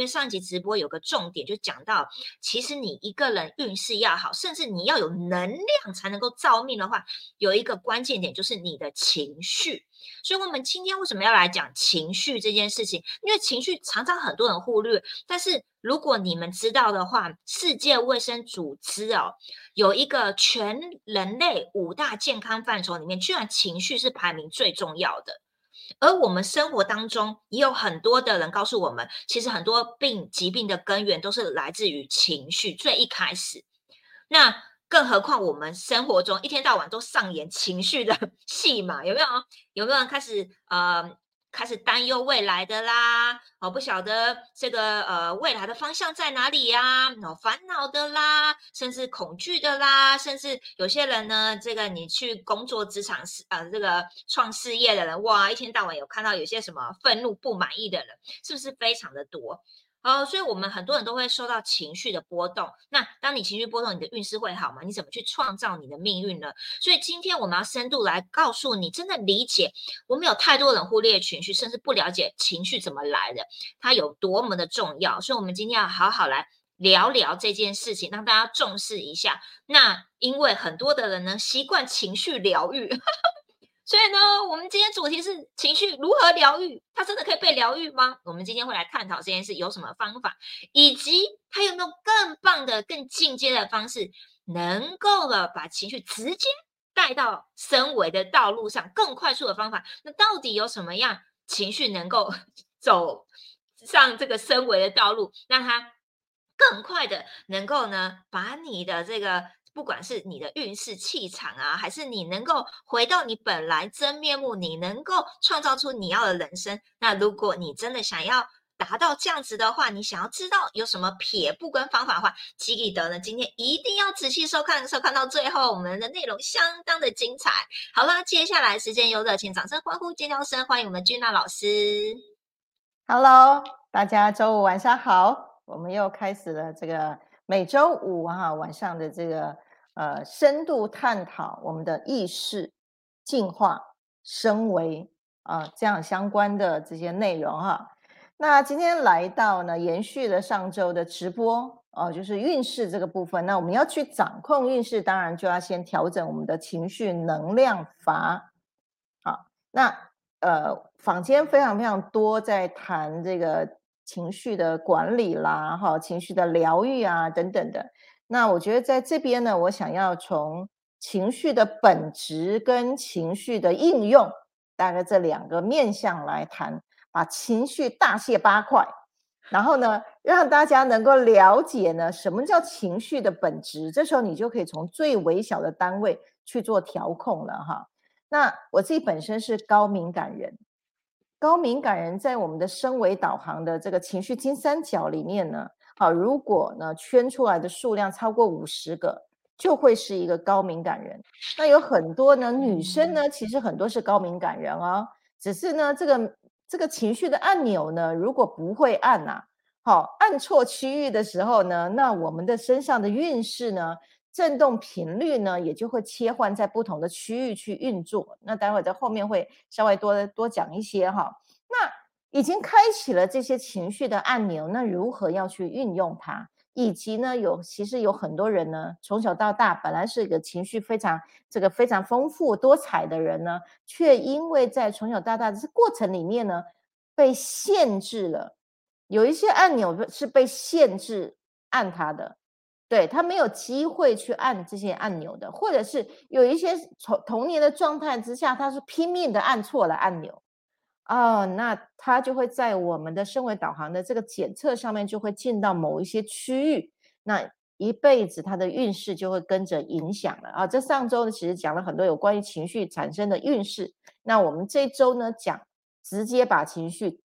因为上一集直播有个重点，就讲到，其实你一个人运势要好，甚至你要有能量才能够造命的话，有一个关键点就是你的情绪。所以，我们今天为什么要来讲情绪这件事情？因为情绪常常很多人忽略，但是如果你们知道的话，世界卫生组织哦，有一个全人类五大健康范畴里面，居然情绪是排名最重要的。而我们生活当中也有很多的人告诉我们，其实很多病疾病的根源都是来自于情绪。最一开始，那。更何况我们生活中一天到晚都上演情绪的 戏嘛，有没有？有没有人开始呃开始担忧未来的啦？哦，不晓得这个呃未来的方向在哪里呀？哦，烦恼的啦，甚至恐惧的啦，甚至有些人呢，这个你去工作职场事呃这个创事业的人，哇，一天到晚有看到有些什么愤怒不满意的人，是不是非常的多？哦，所以我们很多人都会受到情绪的波动。那当你情绪波动，你的运势会好吗？你怎么去创造你的命运呢？所以今天我们要深度来告诉你，真的理解我们有太多人忽略情绪，甚至不了解情绪怎么来的，它有多么的重要。所以，我们今天要好好来聊聊这件事情，让大家重视一下。那因为很多的人呢，习惯情绪疗愈。所以呢，我们今天主题是情绪如何疗愈，它真的可以被疗愈吗？我们今天会来探讨这件事有什么方法，以及它有没有更棒的、更进阶的方式，能够了把情绪直接带到升维的道路上，更快速的方法。那到底有什么样情绪能够 走上这个升维的道路，让它更快的能够呢，把你的这个。不管是你的运势气场啊，还是你能够回到你本来真面目，你能够创造出你要的人生。那如果你真的想要达到这样子的话，你想要知道有什么撇步跟方法的话，记得呢，今天一定要仔细收看，收看到最后，我们的内容相当的精彩。好了，接下来时间有热情掌声欢呼尖叫声，欢迎我们君娜老师。Hello，大家周五晚上好，我们又开始了这个。每周五哈晚上的这个呃深度探讨我们的意识进化升维啊这样相关的这些内容哈。那今天来到呢，延续了上周的直播哦，就是运势这个部分。那我们要去掌控运势，当然就要先调整我们的情绪能量阀。好，那呃坊间非常非常多在谈这个。情绪的管理啦，哈，情绪的疗愈啊，等等的。那我觉得在这边呢，我想要从情绪的本质跟情绪的应用，大概这两个面向来谈，把情绪大卸八块，然后呢，让大家能够了解呢，什么叫情绪的本质。这时候你就可以从最微小的单位去做调控了，哈。那我自己本身是高敏感人。高敏感人在我们的升维导航的这个情绪金三角里面呢，好，如果呢圈出来的数量超过五十个，就会是一个高敏感人。那有很多呢女生呢，其实很多是高敏感人哦，只是呢这个这个情绪的按钮呢，如果不会按呐，好按错区域的时候呢，那我们的身上的运势呢？振动频率呢，也就会切换在不同的区域去运作。那待会在后面会稍微多多讲一些哈。那已经开启了这些情绪的按钮，那如何要去运用它？以及呢，有其实有很多人呢，从小到大本来是一个情绪非常这个非常丰富多彩的人呢，却因为在从小到大的这过程里面呢，被限制了。有一些按钮是被限制按它的。对他没有机会去按这些按钮的，或者是有一些从童年的状态之下，他是拼命的按错了按钮，哦，那它就会在我们的升维导航的这个检测上面就会进到某一些区域，那一辈子他的运势就会跟着影响了啊。这上周呢，其实讲了很多有关于情绪产生的运势，那我们这周呢讲直接把情绪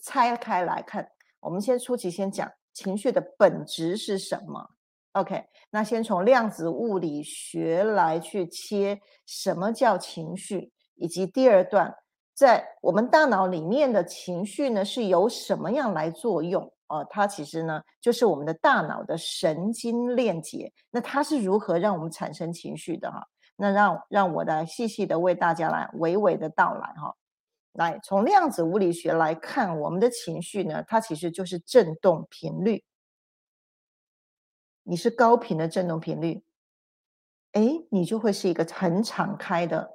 拆开来看，我们先初期先讲情绪的本质是什么。OK，那先从量子物理学来去切什么叫情绪，以及第二段在我们大脑里面的情绪呢是由什么样来作用？哦，它其实呢就是我们的大脑的神经链接。那它是如何让我们产生情绪的？哈，那让让我来细细的为大家来娓娓的道来哈。来从量子物理学来看，我们的情绪呢，它其实就是振动频率。你是高频的振动频率，哎，你就会是一个很敞开的，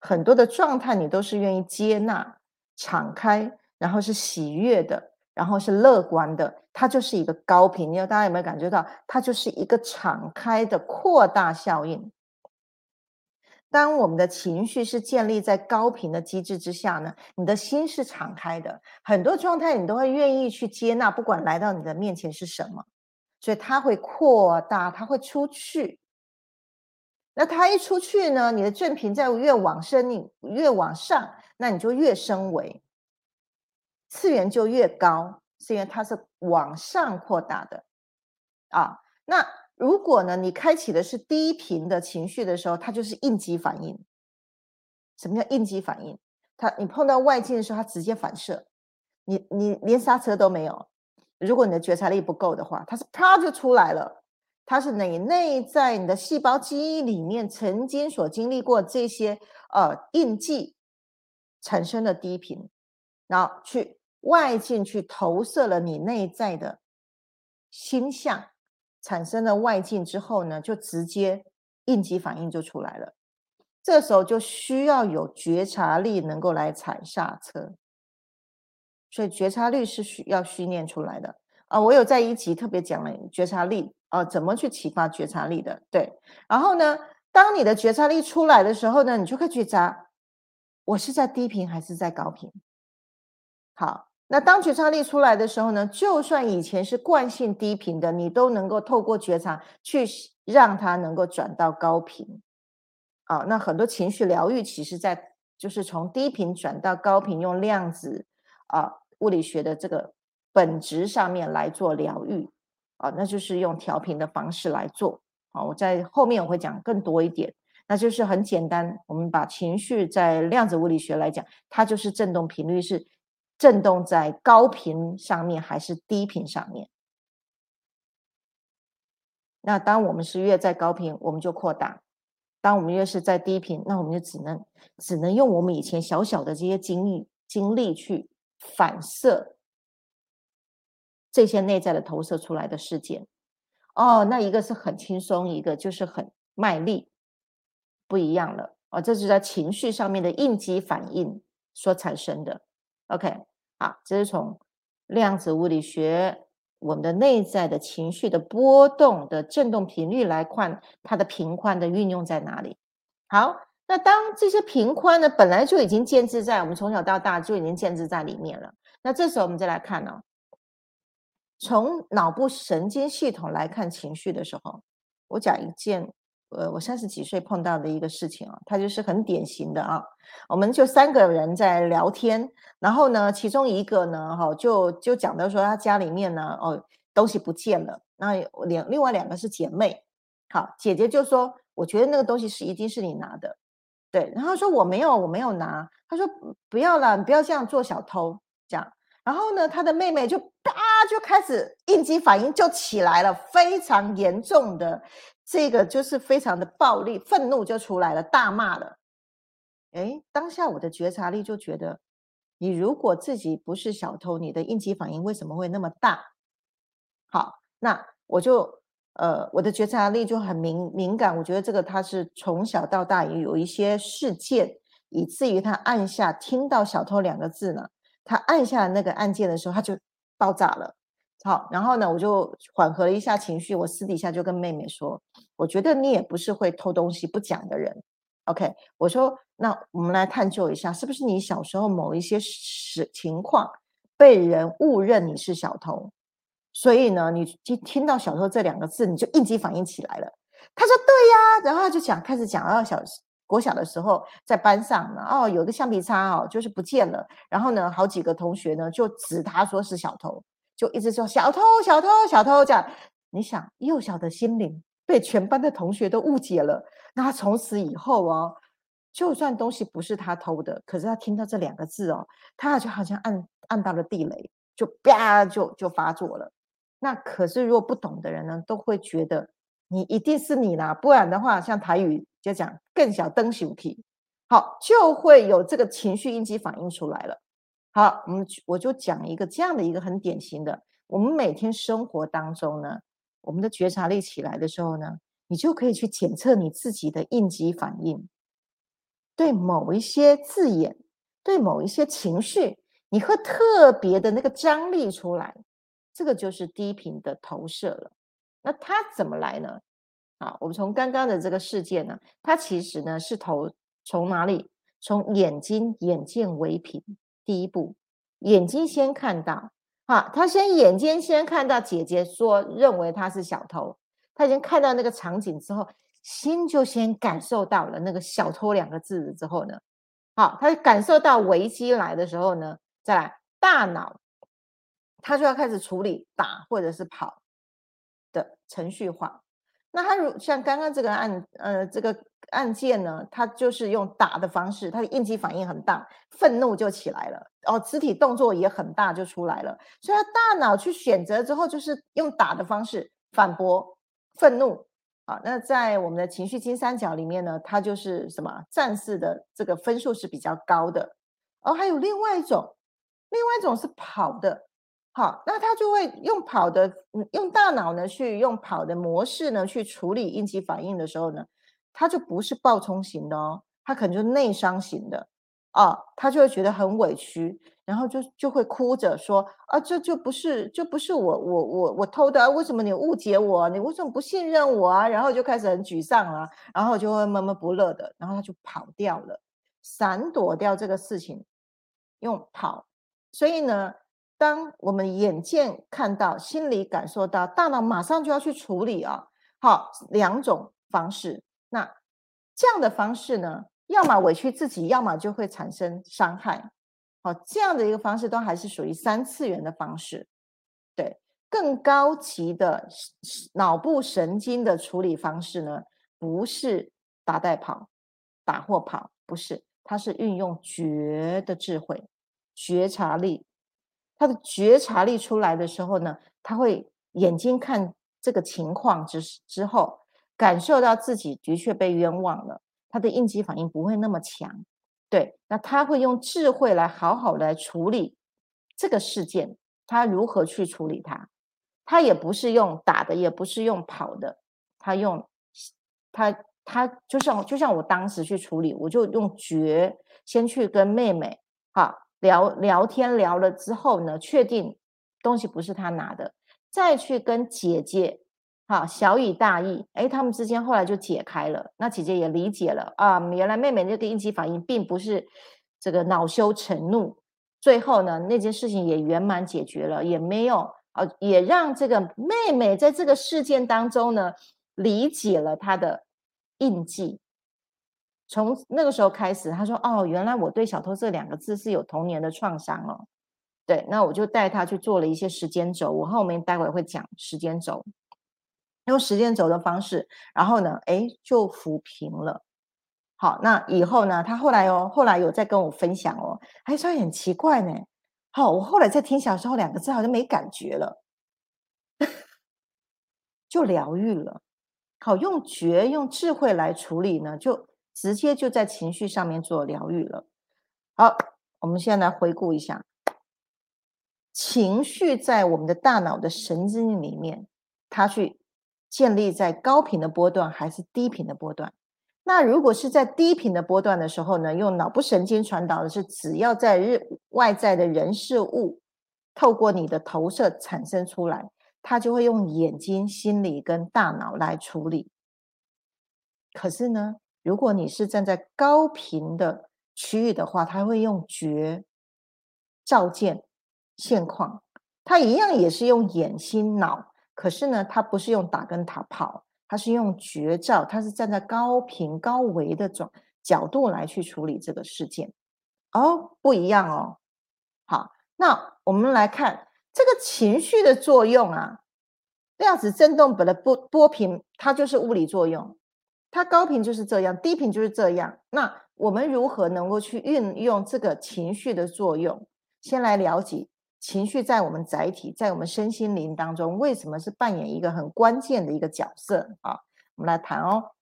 很多的状态你都是愿意接纳、敞开，然后是喜悦的，然后是乐观的，它就是一个高频。你大家有没有感觉到，它就是一个敞开的扩大效应？当我们的情绪是建立在高频的机制之下呢，你的心是敞开的，很多状态你都会愿意去接纳，不管来到你的面前是什么，所以它会扩大，它会出去。那它一出去呢，你的正频在越往深，你越往上，那你就越升维，次元就越高，是因为它是往上扩大的啊。那如果呢，你开启的是低频的情绪的时候，它就是应激反应。什么叫应激反应？它你碰到外境的时候，它直接反射，你你连刹车都没有。如果你的觉察力不够的话，它是啪就出来了。它是你内在你的细胞基因里面曾经所经历过这些呃印记产生的低频，然后去外境去投射了你内在的心象。产生了外境之后呢，就直接应急反应就出来了。这时候就需要有觉察力能够来踩刹车，所以觉察力是需要训练出来的啊。我有在一集特别讲了觉察力啊，怎么去启发觉察力的。对，然后呢，当你的觉察力出来的时候呢，你就可以觉察我是在低频还是在高频。好。那当觉察力出来的时候呢，就算以前是惯性低频的，你都能够透过觉察去让它能够转到高频。啊，那很多情绪疗愈其实在就是从低频转到高频，用量子啊物理学的这个本质上面来做疗愈。啊，那就是用调频的方式来做。啊，我在后面我会讲更多一点。那就是很简单，我们把情绪在量子物理学来讲，它就是振动频率是。震动在高频上面还是低频上面？那当我们是越在高频，我们就扩大；当我们越是在低频，那我们就只能只能用我们以前小小的这些经历经历去反射这些内在的投射出来的事件。哦，那一个是很轻松，一个就是很卖力，不一样了。哦，这是在情绪上面的应激反应所产生的。OK。好，这是从量子物理学我们的内在的情绪的波动的振动频率来看，它的频宽的运用在哪里？好，那当这些频宽呢，本来就已经建置在我们从小到大就已经建置在里面了。那这时候我们再来看呢，从脑部神经系统来看情绪的时候，我讲一件。呃，我三十几岁碰到的一个事情啊，它就是很典型的啊。我们就三个人在聊天，然后呢，其中一个呢，哈，就就讲到说他家里面呢，哦，东西不见了。那两另外两个是姐妹，好，姐姐就说，我觉得那个东西是一定是你拿的，对。然后说我没有，我没有拿。他说不要了，你不要这样做小偷，然后呢，他的妹妹就啪就开始应激反应就起来了，非常严重的。这个就是非常的暴力，愤怒就出来了，大骂了。哎，当下我的觉察力就觉得，你如果自己不是小偷，你的应激反应为什么会那么大？好，那我就呃，我的觉察力就很敏敏感。我觉得这个他是从小到大也有一些事件，以至于他按下听到“小偷”两个字呢，他按下那个按键的时候，他就爆炸了。好，然后呢，我就缓和了一下情绪。我私底下就跟妹妹说：“我觉得你也不是会偷东西不讲的人。”OK，我说：“那我们来探究一下，是不是你小时候某一些事情况被人误认你是小偷？所以呢，你听听到‘小偷’这两个字，你就应激反应起来了。”他说：“对呀。”然后他就讲，开始讲到小国小的时候，在班上呢，哦，有个橡皮擦哦，就是不见了。然后呢，好几个同学呢就指他说是小偷。就一直说小偷、小偷、小偷这样，你想幼小的心灵被全班的同学都误解了，那他从此以后哦，就算东西不是他偷的，可是他听到这两个字哦，他就好像按按到了地雷，就啪就就发作了。那可是如果不懂的人呢，都会觉得你一定是你啦，不然的话，像台语就讲更小灯小体，好，就会有这个情绪应激反应出来了。好，我们我就讲一个这样的一个很典型的，我们每天生活当中呢，我们的觉察力起来的时候呢，你就可以去检测你自己的应激反应，对某一些字眼，对某一些情绪，你会特别的那个张力出来，这个就是低频的投射了。那它怎么来呢？啊，我们从刚刚的这个事件呢，它其实呢是投从哪里？从眼睛眼见为凭，第一步，眼睛先看到，啊，他先眼睛先看到姐姐说认为他是小偷，他已经看到那个场景之后，心就先感受到了那个小偷两个字之后呢，好，他感受到危机来的时候呢，再来大脑，他就要开始处理打或者是跑的程序化。那他如像刚刚这个案，呃，这个案件呢，他就是用打的方式，他的应激反应很大，愤怒就起来了，哦，肢体动作也很大就出来了，所以他大脑去选择之后，就是用打的方式反驳愤怒，啊，那在我们的情绪金三角里面呢，它就是什么战士的这个分数是比较高的，哦，还有另外一种，另外一种是跑的。好，那他就会用跑的，用大脑呢去用跑的模式呢去处理应激反应的时候呢，他就不是暴冲型的哦，他可能就内伤型的啊，他就会觉得很委屈，然后就就会哭着说啊，这就不是就不是我我我我偷的，为什么你误解我？你为什么不信任我啊？然后就开始很沮丧了，然后就会闷闷不乐的，然后他就跑掉了，闪躲掉这个事情，用跑，所以呢。当我们眼见看到，心里感受到，大脑马上就要去处理啊。好，两种方式。那这样的方式呢，要么委屈自己，要么就会产生伤害。好，这样的一个方式都还是属于三次元的方式。对，更高级的脑部神经的处理方式呢，不是打带跑，打或跑，不是，它是运用觉的智慧、觉察力。他的觉察力出来的时候呢，他会眼睛看这个情况之之后，感受到自己的确被冤枉了，他的应激反应不会那么强。对，那他会用智慧来好好来处理这个事件，他如何去处理它？他也不是用打的，也不是用跑的，他用他他就像就像我当时去处理，我就用觉先去跟妹妹哈。聊聊天聊了之后呢，确定东西不是他拿的，再去跟姐姐，好小以大义，哎，他们之间后来就解开了。那姐姐也理解了啊，原来妹妹那个应激反应并不是这个恼羞成怒。最后呢，那件事情也圆满解决了，也没有啊，也让这个妹妹在这个事件当中呢，理解了她的印记。从那个时候开始，他说：“哦，原来我对小偷这两个字是有童年的创伤哦。”对，那我就带他去做了一些时间轴，我后面待会会讲时间轴，用时间轴的方式，然后呢，哎，就抚平了。好，那以后呢，他后来哦，后来有在跟我分享哦，还说很奇怪呢。好，我后来在听小时候两个字好像没感觉了，就疗愈了。好，用觉用智慧来处理呢，就。直接就在情绪上面做疗愈了。好，我们现在来回顾一下，情绪在我们的大脑的神经里面，它去建立在高频的波段还是低频的波段？那如果是在低频的波段的时候呢，用脑部神经传导的是，只要在日外在的人事物透过你的投射产生出来，它就会用眼睛、心理跟大脑来处理。可是呢？如果你是站在高频的区域的话，它会用觉照见现况，它一样也是用眼心脑，可是呢，它不是用打跟塔跑，它是用觉照，它是站在高频高维的角角度来去处理这个事件，哦，不一样哦。好，那我们来看这个情绪的作用啊，量子振动本的波波频，它就是物理作用。它高频就是这样，低频就是这样。那我们如何能够去运用这个情绪的作用？先来了解情绪在我们载体，在我们身心灵当中，为什么是扮演一个很关键的一个角色啊？我们来谈哦。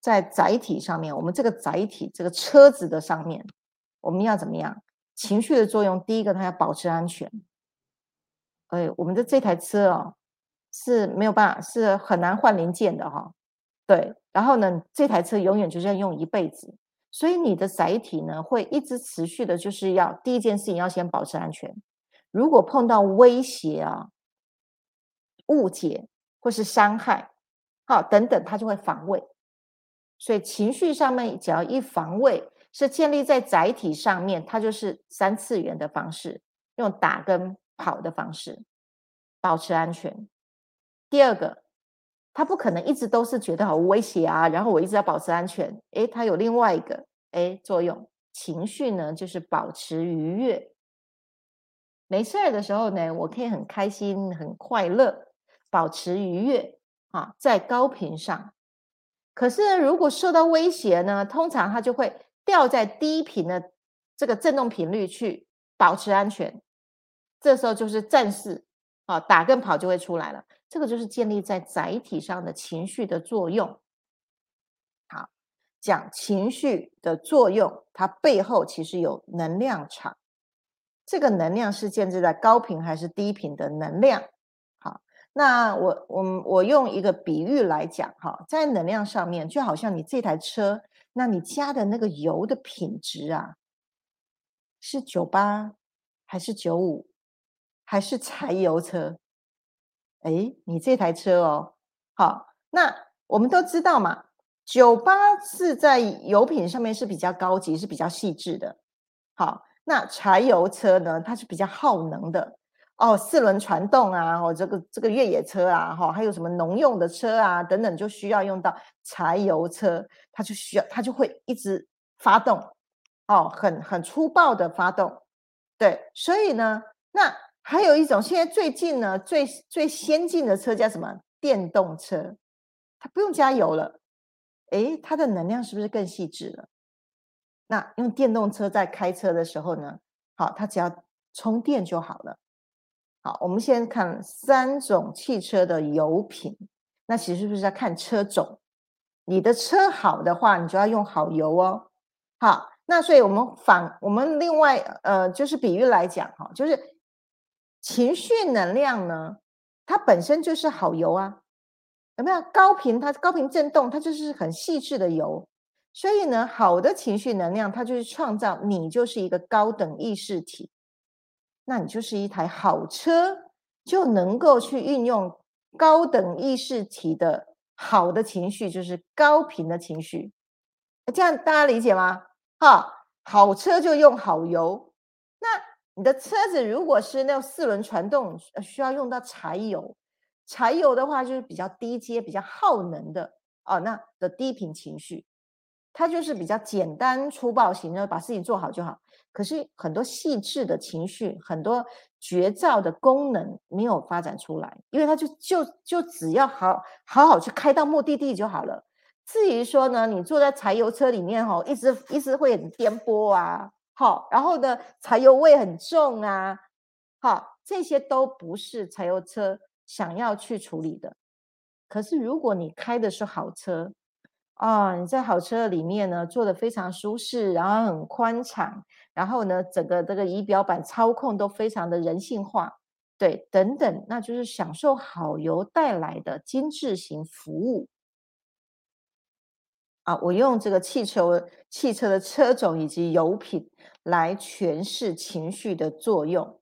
在载体上面，我们这个载体这个车子的上面，我们要怎么样？情绪的作用，第一个它要保持安全。哎，我们的这台车哦是没有办法，是很难换零件的哈。对，然后呢，这台车永远就是要用一辈子，所以你的载体呢会一直持续的，就是要第一件事情要先保持安全。如果碰到威胁啊、误解或是伤害，好等等，它就会防卫。所以情绪上面只要一防卫，是建立在载体上面，它就是三次元的方式，用打跟跑的方式保持安全。第二个，它不可能一直都是觉得好威胁啊，然后我一直要保持安全。诶，它有另外一个诶作用，情绪呢就是保持愉悦。没事儿的时候呢，我可以很开心、很快乐，保持愉悦啊，在高频上。可是如果受到威胁呢，通常它就会掉在低频的这个振动频率去保持安全。这时候就是战士啊，打跟跑就会出来了。这个就是建立在载体上的情绪的作用。好，讲情绪的作用，它背后其实有能量场。这个能量是建立在高频还是低频的能量？好，那我我我用一个比喻来讲哈，在能量上面，就好像你这台车，那你加的那个油的品质啊，是九八还是九五，还是柴油车？哎，你这台车哦，好，那我们都知道嘛，九八是在油品上面是比较高级，是比较细致的，好。那柴油车呢？它是比较耗能的哦，四轮传动啊，哦这个这个越野车啊，哈，还有什么农用的车啊等等，就需要用到柴油车，它就需要它就会一直发动哦，很很粗暴的发动，对，所以呢，那还有一种现在最近呢最最先进的车叫什么？电动车，它不用加油了，诶，它的能量是不是更细致了？那用电动车在开车的时候呢，好，它只要充电就好了。好，我们先看三种汽车的油品。那其实是不是要看车种？你的车好的话，你就要用好油哦。好，那所以我们反我们另外呃，就是比喻来讲哈，就是情绪能量呢，它本身就是好油啊，有没有高频？它高频振动，它就是很细致的油。所以呢，好的情绪能量，它就是创造你就是一个高等意识体，那你就是一台好车，就能够去运用高等意识体的好的情绪，就是高频的情绪。这样大家理解吗？哈，好车就用好油。你的车子如果是那种四轮传动，需要用到柴油，柴油的话就是比较低阶、比较耗能的哦，那的低频情绪。它就是比较简单粗暴型的，把事情做好就好。可是很多细致的情绪，很多绝招的功能没有发展出来，因为它就就就只要好好好去开到目的地就好了。至于说呢，你坐在柴油车里面哈，一直一直会很颠簸啊，好，然后呢，柴油味很重啊，好，这些都不是柴油车想要去处理的。可是如果你开的是好车，啊，你在好车里面呢，坐的非常舒适，然后很宽敞，然后呢，整个这个仪表板操控都非常的人性化，对，等等，那就是享受好油带来的精致型服务。啊，我用这个汽车汽车的车种以及油品来诠释情绪的作用，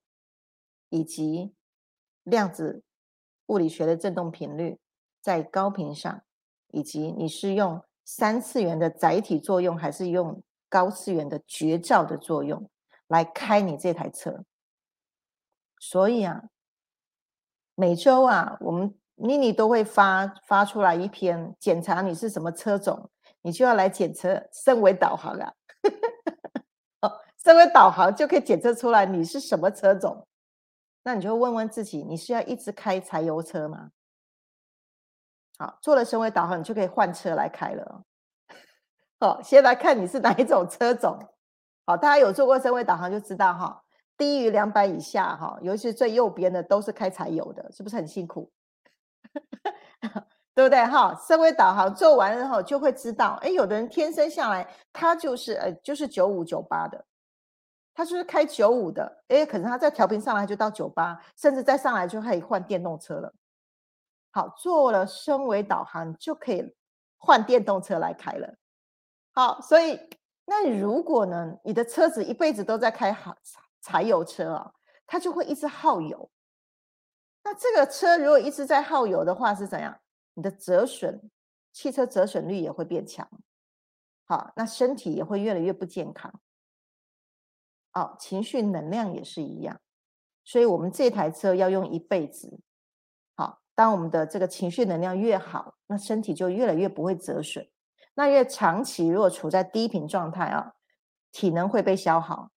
以及量子物理学的振动频率在高频上。以及你是用三次元的载体作用，还是用高次元的绝招的作用来开你这台车？所以啊，每周啊，我们妮妮都会发发出来一篇检查你是什么车种，你就要来检测身为导航啊。哦，身为导航就可以检测出来你是什么车种。那你就问问自己，你是要一直开柴油车吗？好，做了升维导航，你就可以换车来开了。好，先来看你是哪一种车种。好，大家有做过升维导航就知道哈，低于两百以下哈，尤其是最右边的都是开柴油的，是不是很辛苦？对不对？哈，思维导航做完了后就会知道，哎，有的人天生下来他就是呃就是九五九八的，他就是开九五的，哎，可能他在调频上来就到九八，甚至再上来就可以换电动车了。好，做了升维导航就可以换电动车来开了。好，所以那如果呢，你的车子一辈子都在开好柴油车啊，它就会一直耗油。那这个车如果一直在耗油的话是怎样？你的折损，汽车折损率也会变强。好，那身体也会越来越不健康。哦，情绪能量也是一样。所以我们这台车要用一辈子。好当我们的这个情绪能量越好，那身体就越来越不会折损。那越长期如果处在低频状态啊，体能会被消耗，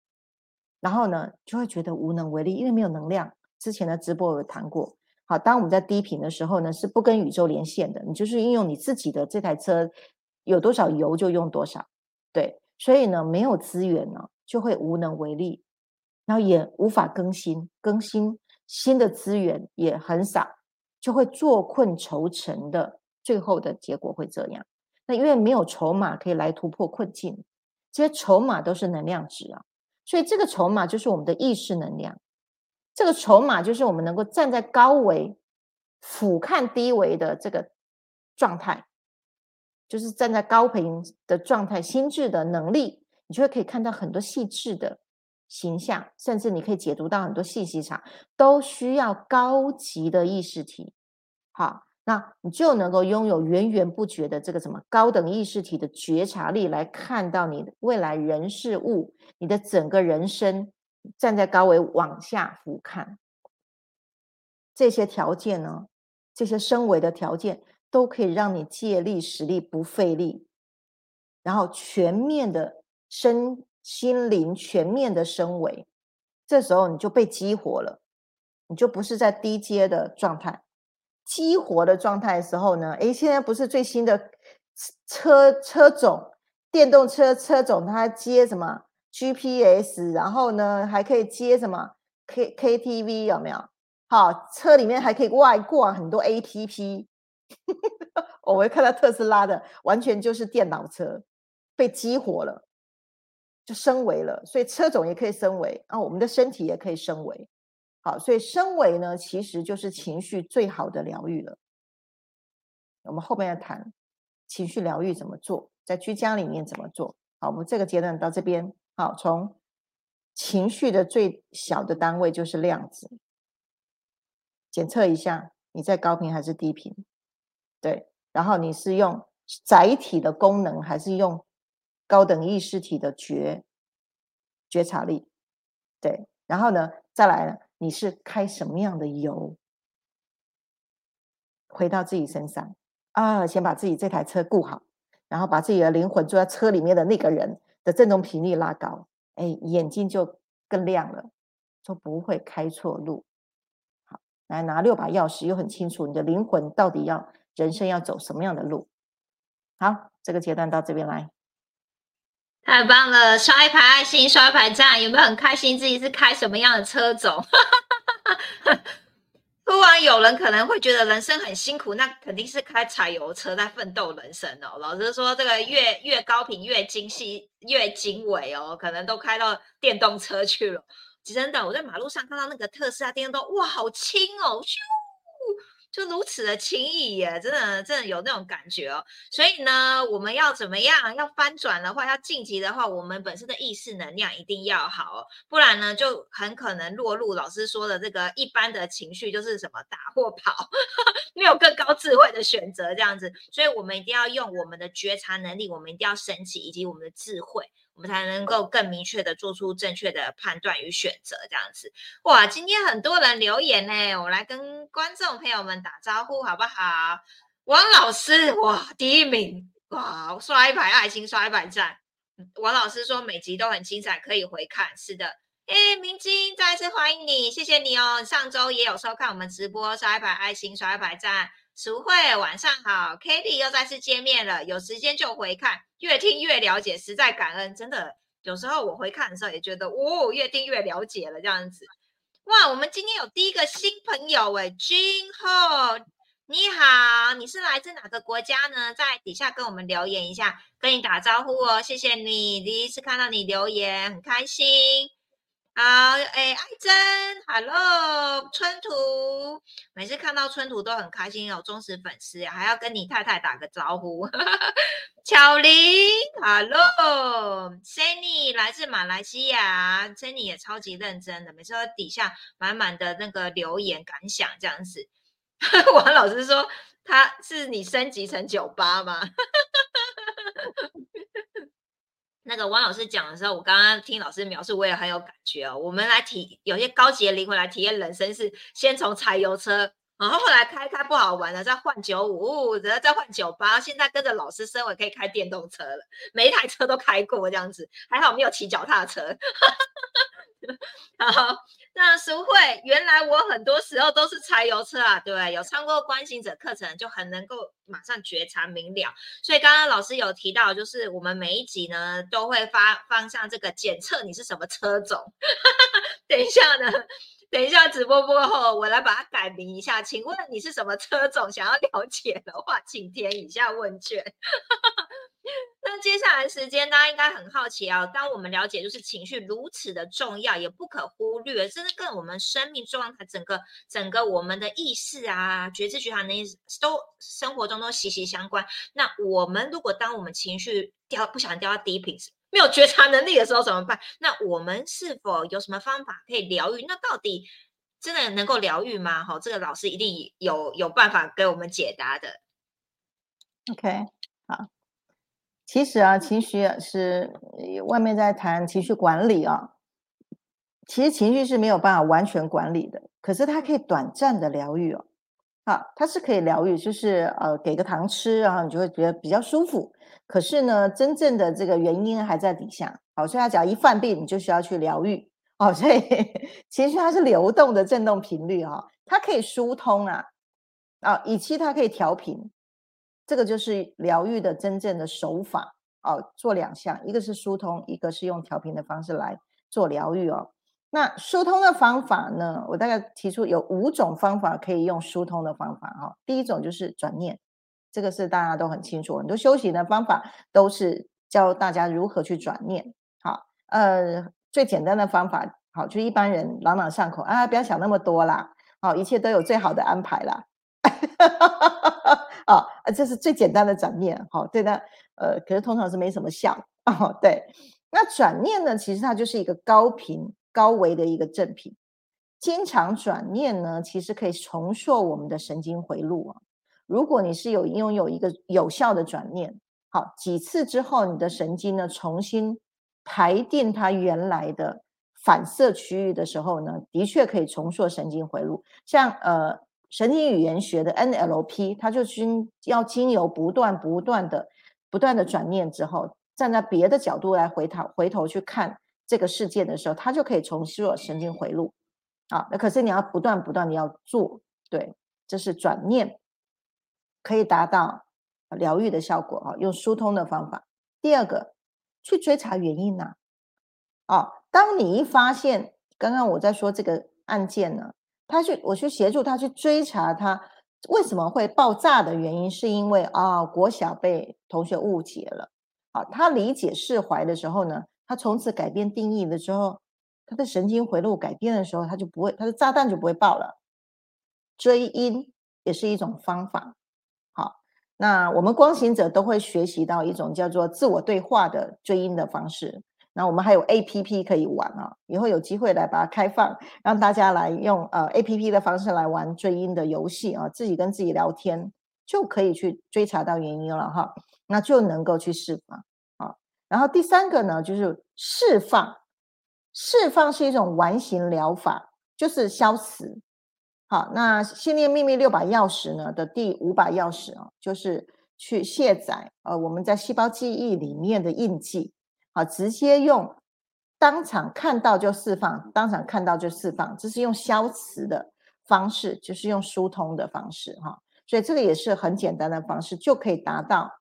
然后呢就会觉得无能为力，因为没有能量。之前的直播有谈过。好，当我们在低频的时候呢，是不跟宇宙连线的，你就是运用你自己的这台车有多少油就用多少。对，所以呢没有资源呢就会无能为力，然后也无法更新，更新新的资源也很少。就会坐困愁城的，最后的结果会这样。那因为没有筹码可以来突破困境，这些筹码都是能量值啊，所以这个筹码就是我们的意识能量。这个筹码就是我们能够站在高维俯瞰低维的这个状态，就是站在高频的状态，心智的能力，你就会可以看到很多细致的。形象，甚至你可以解读到很多信息场，都需要高级的意识体。好，那你就能够拥有源源不绝的这个什么高等意识体的觉察力，来看到你未来人事物，你的整个人生，站在高维往下俯瞰，这些条件呢，这些升维的条件，都可以让你借力使力不费力，然后全面的升。心灵全面的升维，这时候你就被激活了，你就不是在低阶的状态。激活的状态的时候呢，诶，现在不是最新的车车种，电动车车种它接什么 GPS，然后呢还可以接什么 K KTV 有没有？好，车里面还可以外挂很多 APP。我会看到特斯拉的完全就是电脑车被激活了。就升维了，所以车种也可以升维啊，我们的身体也可以升维。好，所以升维呢，其实就是情绪最好的疗愈了。我们后面要谈情绪疗愈怎么做，在居家里面怎么做。好，我们这个阶段到这边。好，从情绪的最小的单位就是量子，检测一下你在高频还是低频，对，然后你是用载体的功能还是用？高等意识体的觉觉察力，对，然后呢，再来呢，你是开什么样的油？回到自己身上啊，先把自己这台车顾好，然后把自己的灵魂坐在车里面的那个人的振动频率拉高，哎，眼睛就更亮了，就不会开错路。好，来拿六把钥匙，又很清楚你的灵魂到底要人生要走什么样的路。好，这个阶段到这边来。太棒了！刷一排爱心，刷一排赞，有没有很开心？自己是开什么样的车走？突然有人可能会觉得人生很辛苦，那肯定是开柴油车在奋斗人生哦。老实说，这个越越高频越精细越精微哦，可能都开到电动车去了。真的，我在马路上看到那个特斯拉电动，哇，好轻哦，就如此的轻易耶，真的真的有那种感觉哦。所以呢，我们要怎么样？要翻转的话，要晋级的话，我们本身的意识能量一定要好，不然呢，就很可能落入老师说的这个一般的情绪，就是什么打或跑，没有更高智慧的选择这样子。所以我们一定要用我们的觉察能力，我们一定要升级，以及我们的智慧。我们才能够更明确的做出正确的判断与选择，这样子。哇，今天很多人留言呢，我来跟观众朋友们打招呼好不好？王老师，哇，第一名，哇，刷一排爱心，刷一排赞。王老师说每集都很精彩，可以回看。是的，哎，明晶，再次欢迎你，谢谢你哦。上周也有收看我们直播，刷一排爱心，刷一排赞。淑慧，晚上好，Kitty 又再次见面了，有时间就回看，越听越了解，实在感恩，真的，有时候我回看的时候也觉得，哦，越听越了解了这样子。哇，我们今天有第一个新朋友哎，君浩你好，你是来自哪个国家呢？在底下跟我们留言一下，跟你打招呼哦，谢谢你，第一次看到你留言，很开心。好，哎，爱珍，Hello，春图，每次看到春图都很开心，有忠实粉丝，还要跟你太太打个招呼。巧玲，Hello，Sunny，来自马来西亚，Sunny 也超级认真的，每次都底下满满的那个留言感想这样子。王老师说，他是你升级成酒吧吗？那个王老师讲的时候，我刚刚听老师描述，我也很有感觉哦。我们来体有些高级的灵魂来体验人生，是先从柴油车，然后后来开开不好玩了，再换九五，然后再换九八，现在跟着老师升为可以开电动车了，每一台车都开过这样子，还好没有骑脚踏车。好。那苏慧，原来我很多时候都是柴油车啊，对有上过观行者课程，就很能够马上觉察明了。所以刚刚老师有提到，就是我们每一集呢都会发方向这个检测你是什么车种。等一下呢，等一下直播过后，我来把它改名一下。请问你是什么车种？想要了解的话，请填以下问卷。那接下来时间，大家应该很好奇啊。当我们了解，就是情绪如此的重要，也不可忽略，甚至跟我们生命状态、整个整个我们的意识啊、觉知觉察能力都生活中都息息相关。那我们如果当我们情绪掉不想掉到低频，没有觉察能力的时候怎么办？那我们是否有什么方法可以疗愈？那到底真的能够疗愈吗？哈，这个老师一定有有办法给我们解答的。OK，好。其实啊，情绪是外面在谈情绪管理啊。其实情绪是没有办法完全管理的，可是它可以短暂的疗愈哦。好，它是可以疗愈，就是呃给个糖吃，然后你就会觉得比较舒服。可是呢，真正的这个原因还在底下。好，所以它只要一犯病，你就需要去疗愈。哦，所以 情绪它是流动的振动频率哈，它可以疏通啊，啊，以期它可以调频。这个就是疗愈的真正的手法哦，做两项，一个是疏通，一个是用调频的方式来做疗愈哦。那疏通的方法呢，我大概提出有五种方法可以用疏通的方法哈。第一种就是转念，这个是大家都很清楚，很多修行的方法都是教大家如何去转念。好，呃，最简单的方法，好，就一般人朗朗上口啊，不要想那么多啦，好，一切都有最好的安排啦。啊，这是最简单的转念，好，对的，呃，可是通常是没什么效，哦，对，那转念呢，其实它就是一个高频、高维的一个正频，经常转念呢，其实可以重塑我们的神经回路啊。如果你是有拥有一个有效的转念，好，几次之后，你的神经呢重新排定它原来的反射区域的时候呢，的确可以重塑神经回路，像呃。神经语言学的 NLP，它就经要经由不断不断的不断的转念之后，站在别的角度来回头回头去看这个世界的时候，它就可以重塑神经回路啊。那可是你要不断不断的要做，对，这是转念可以达到疗愈的效果啊。用疏通的方法。第二个，去追查原因呐。啊，当你一发现，刚刚我在说这个案件呢。他去，我去协助他去追查他为什么会爆炸的原因，是因为啊，国小被同学误解了。啊，他理解释怀的时候呢，他从此改变定义的时候，他的神经回路改变的时候，他就不会，他的炸弹就不会爆了。追因也是一种方法。那我们光行者都会学习到一种叫做自我对话的追音的方式。那我们还有 A P P 可以玩啊，以后有机会来把它开放，让大家来用呃 A P P 的方式来玩追音的游戏啊，自己跟自己聊天就可以去追查到原因了哈，那就能够去释放啊。然后第三个呢，就是释放，释放是一种完形疗法，就是消磁。好，那信念秘密六把钥匙呢的第五把钥匙啊，就是去卸载呃我们在细胞记忆里面的印记。好，直接用当场看到就释放，当场看到就释放，这是用消磁的方式，就是用疏通的方式哈。所以这个也是很简单的方式，就可以达到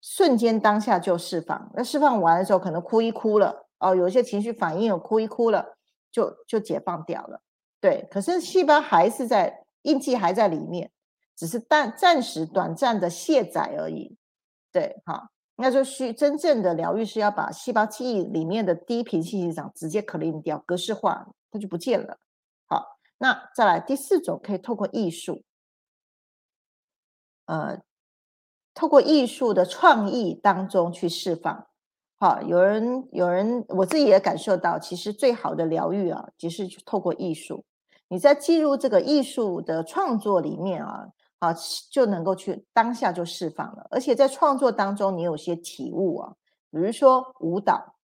瞬间当下就释放。那释放完的时候，可能哭一哭了哦，有一些情绪反应，有哭一哭了，就就解放掉了。对，可是细胞还是在印记还在里面，只是暂暂时短暂的卸载而已。对，好，那就需真正的疗愈是要把细胞记忆里面的低频信息场直接 clean 掉，格式化，它就不见了。好，那再来第四种，可以透过艺术，呃，透过艺术的创意当中去释放。好，有人有人，我自己也感受到，其实最好的疗愈啊，其实透过艺术。你在进入这个艺术的创作里面啊，啊，就能够去当下就释放了。而且在创作当中，你有些体悟啊，比如说舞蹈、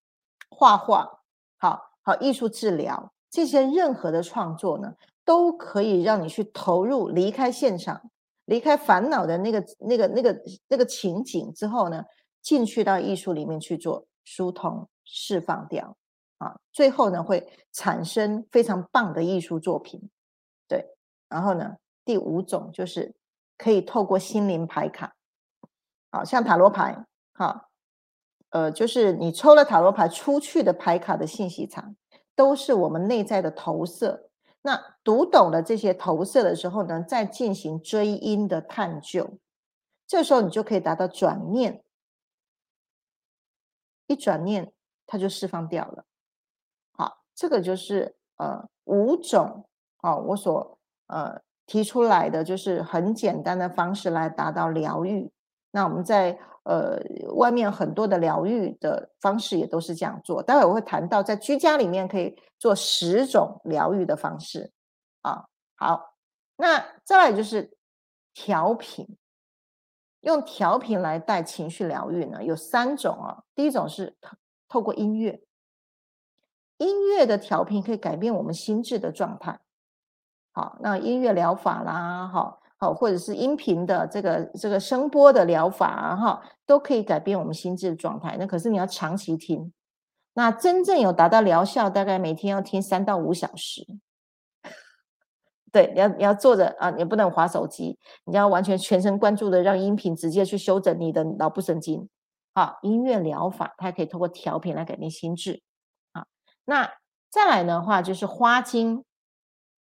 画画，好好艺术治疗这些任何的创作呢，都可以让你去投入，离开现场，离开烦恼的那个那个那个那个情景之后呢。进去到艺术里面去做疏通释放掉啊，最后呢会产生非常棒的艺术作品，对。然后呢，第五种就是可以透过心灵牌卡，好像塔罗牌，好，呃，就是你抽了塔罗牌出去的牌卡的信息场，都是我们内在的投射。那读懂了这些投射的时候呢，再进行追因的探究，这时候你就可以达到转念。一转念，它就释放掉了。这个就是呃五种哦，我所呃提出来的就是很简单的方式来达到疗愈。那我们在呃外面很多的疗愈的方式也都是这样做。待会我会谈到在居家里面可以做十种疗愈的方式啊。好，那再来就是调频。用调频来带情绪疗愈呢，有三种啊。第一种是透透过音乐，音乐的调频可以改变我们心智的状态。好，那音乐疗法啦，好好或者是音频的这个这个声波的疗法啊哈，都可以改变我们心智的状态。那可是你要长期听，那真正有达到疗效，大概每天要听三到五小时。对，你要你要坐着啊，你不能划手机，你要完全全神贯注的让音频直接去修整你的脑部神经。好，音乐疗法它可以通过调频来改变心智。那再来的话就是花精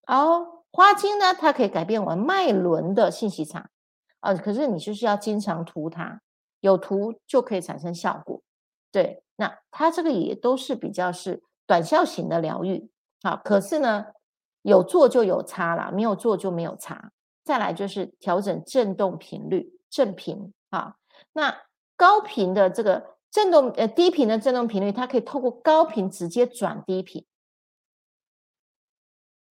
哦，花精呢它可以改变我们脉轮的信息场啊，可是你就是要经常涂它，有涂就可以产生效果。对，那它这个也都是比较是短效型的疗愈。好，可是呢。有做就有差啦，没有做就没有差。再来就是调整振动频率，振频啊。那高频的这个振动，呃，低频的振动频率，它可以透过高频直接转低频。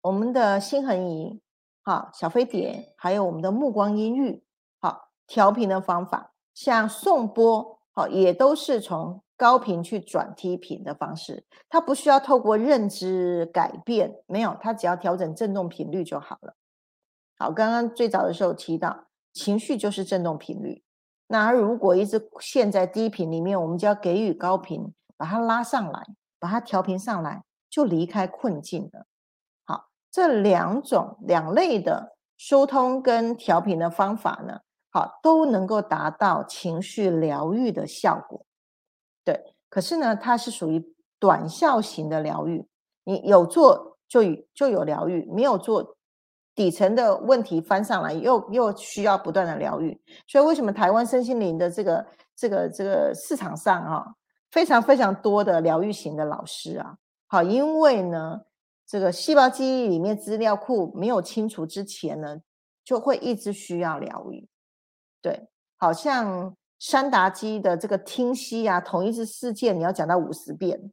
我们的心恒仪，好，小飞碟，还有我们的目光音域，好，调频的方法，像送波，好，也都是从。高频去转低频的方式，它不需要透过认知改变，没有，它只要调整振动频率就好了。好，刚刚最早的时候提到，情绪就是振动频率。那如果一直陷在低频里面，我们就要给予高频，把它拉上来，把它调频上来，就离开困境了。好，这两种两类的疏通跟调频的方法呢，好，都能够达到情绪疗愈的效果。对，可是呢，它是属于短效型的疗愈，你有做就就有疗愈，没有做，底层的问题翻上来，又又需要不断的疗愈。所以为什么台湾身心灵的这个这个这个市场上啊，非常非常多的疗愈型的老师啊，好，因为呢，这个细胞记忆里面资料库没有清除之前呢，就会一直需要疗愈。对，好像。山达基的这个听息啊，同一次事件你要讲到五十遍，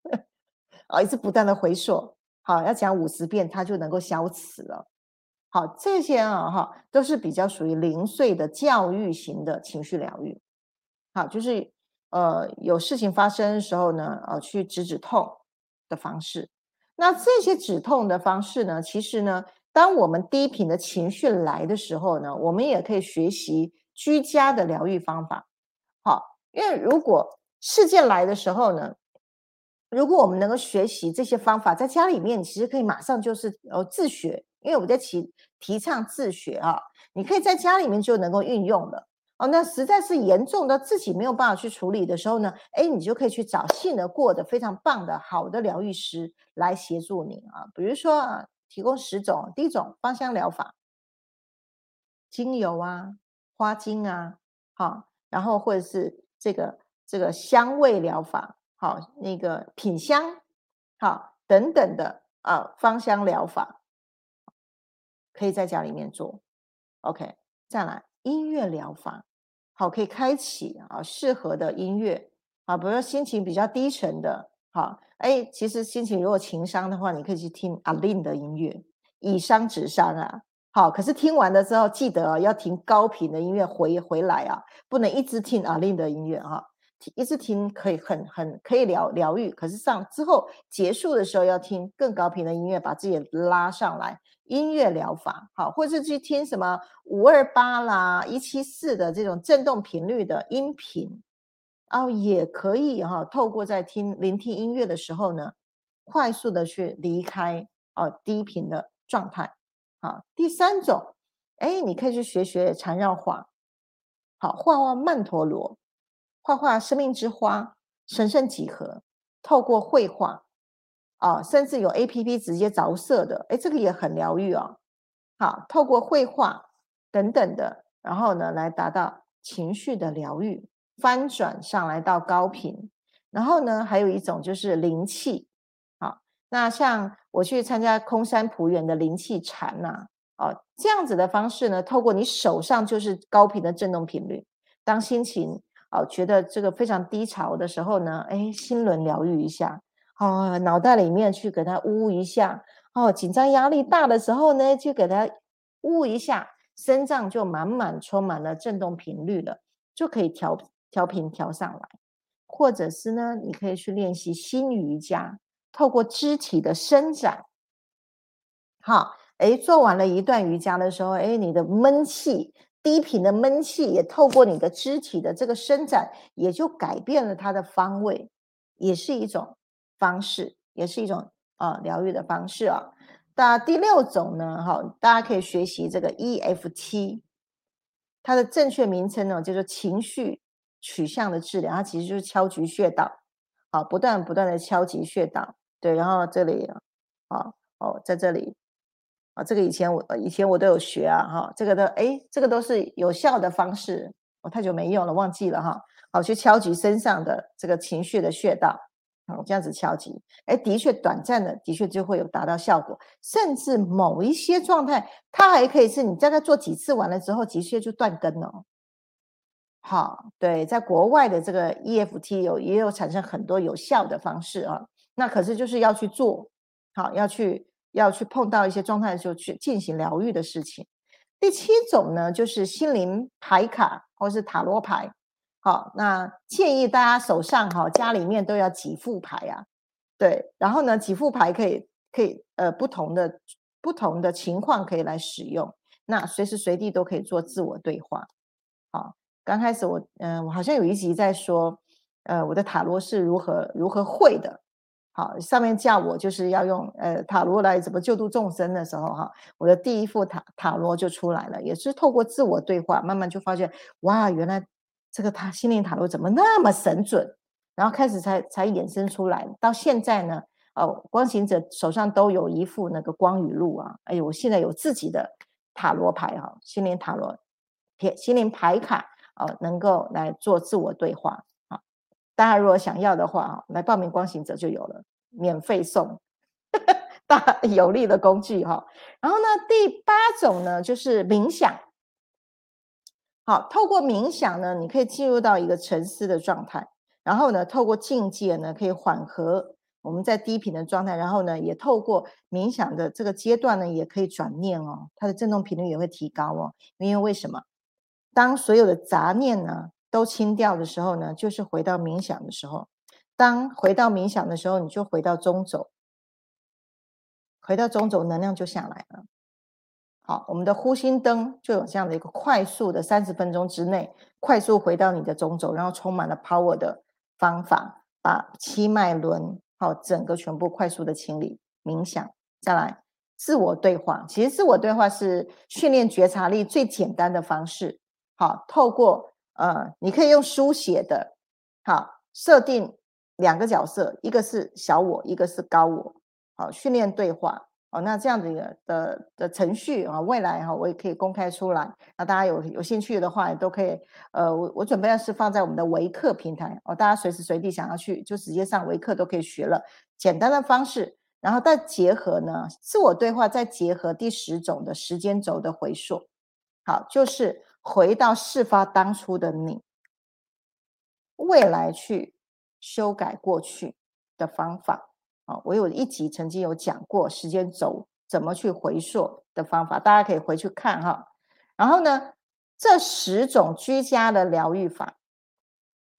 啊，一直不断的回溯，好，要讲五十遍，它就能够消磁了。好，这些啊，哈，都是比较属于零碎的教育型的情绪疗愈。好，就是呃，有事情发生的时候呢，呃，去止止痛的方式。那这些止痛的方式呢，其实呢，当我们低频的情绪来的时候呢，我们也可以学习。居家的疗愈方法，好，因为如果事件来的时候呢，如果我们能够学习这些方法，在家里面，其实可以马上就是呃自学，因为我们在提提倡自学啊，你可以在家里面就能够运用了哦。那实在是严重到自己没有办法去处理的时候呢，哎，你就可以去找信得过的非常棒的好的疗愈师来协助你啊。比如说啊，提供十种，第一种芳香疗法。精油啊、花精啊，好，然后或者是这个这个香味疗法，好，那个品香，好，等等的啊，芳香疗法，可以在家里面做。OK，再来音乐疗法，好，可以开启啊适合的音乐，啊，比如说心情比较低沉的，好，哎，其实心情如果情商的话，你可以去听阿令的音乐，以伤止伤啊。好，可是听完了之后，记得要听高频的音乐回回来啊，不能一直听阿令的音乐哈，一直听可以很很可以疗疗愈，可是上之后结束的时候要听更高频的音乐，把自己拉上来，音乐疗法好，或者是去听什么五二八啦、一七四的这种振动频率的音频，哦，也可以哈，透过在听聆听音乐的时候呢，快速的去离开哦低频的状态。好，第三种，哎，你可以去学学缠绕画，好，画画曼陀罗，画画生命之花，神圣几何，透过绘画，啊，甚至有 A P P 直接着色的，哎，这个也很疗愈哦。好，透过绘画等等的，然后呢，来达到情绪的疗愈，翻转上来到高频。然后呢，还有一种就是灵气。好那像我去参加空山普远的灵气禅呐，哦，这样子的方式呢，透过你手上就是高频的振动频率，当心情哦觉得这个非常低潮的时候呢，哎，心轮疗愈一下，哦，脑袋里面去给它呜一下，哦，紧张压力大的时候呢，就给它呜一下，身脏就满满充满了振动频率了，就可以调调频调上来，或者是呢，你可以去练习心瑜伽。透过肢体的伸展，好，哎，做完了一段瑜伽的时候，哎，你的闷气、低频的闷气也透过你的肢体的这个伸展，也就改变了它的方位，也是一种方式，也是一种啊疗愈的方式啊。那第六种呢，哈，大家可以学习这个 EFT，它的正确名称呢叫做情绪取向的治疗，它其实就是敲击穴道，好，不断不断的敲击穴道。对，然后这里啊，哦，在这里啊，这个以前我以前我都有学啊，哈，这个的哎，这个都是有效的方式，我太久没用了，忘记了哈。好，去敲击身上的这个情绪的穴道，好，这样子敲击，哎，的确短暂的，的确就会有达到效果，甚至某一些状态，它还可以是你在它做几次完了之后，的确就断根了。好，对，在国外的这个 EFT 有也有产生很多有效的方式啊。那可是就是要去做好，要去要去碰到一些状态的时候去进行疗愈的事情。第七种呢，就是心灵牌卡或是塔罗牌。好，那建议大家手上哈家里面都要几副牌啊？对，然后呢几副牌可以可以呃不同的不同的情况可以来使用，那随时随地都可以做自我对话。好，刚开始我嗯我好像有一集在说呃我的塔罗是如何如何会的。好，上面叫我就是要用呃塔罗来怎么救度众生的时候哈，我的第一副塔塔罗就出来了，也是透过自我对话，慢慢就发现哇，原来这个塔心灵塔罗怎么那么神准，然后开始才才衍生出来，到现在呢，哦，光行者手上都有一副那个光语录啊，哎呦，我现在有自己的塔罗牌哈，心灵塔罗，心灵牌卡哦，能够来做自我对话。大家如果想要的话，来报名光行者就有了，免费送，大 有力的工具哈。然后呢，第八种呢就是冥想。好，透过冥想呢，你可以进入到一个沉思的状态，然后呢，透过境界呢，可以缓和我们在低频的状态，然后呢，也透过冥想的这个阶段呢，也可以转念哦，它的振动频率也会提高哦。因为为什么？当所有的杂念呢？都清掉的时候呢，就是回到冥想的时候。当回到冥想的时候，你就回到中轴，回到中轴，能量就下来了。好，我们的呼吸灯就有这样的一个快速的三十分钟之内，快速回到你的中轴，然后充满了 power 的方法，把七脉轮好整个全部快速的清理。冥想，再来自我对话。其实自我对话是训练觉察力最简单的方式。好，透过。呃，你可以用书写的，好，设定两个角色，一个是小我，一个是高我，好，训练对话，哦，那这样子的的的程序啊，未来哈我也可以公开出来，那大家有有兴趣的话，也都可以。呃，我我准备要是放在我们的维课平台。哦，大家随时随地想要去就直接上维课都可以学了，简单的方式，然后再结合呢自我对话，再结合第十种的时间轴的回溯，好，就是回到事发当初的你，未来去修改过去的方法。啊，我有一集曾经有讲过时间轴怎么去回溯的方法，大家可以回去看哈。然后呢，这十种居家的疗愈法，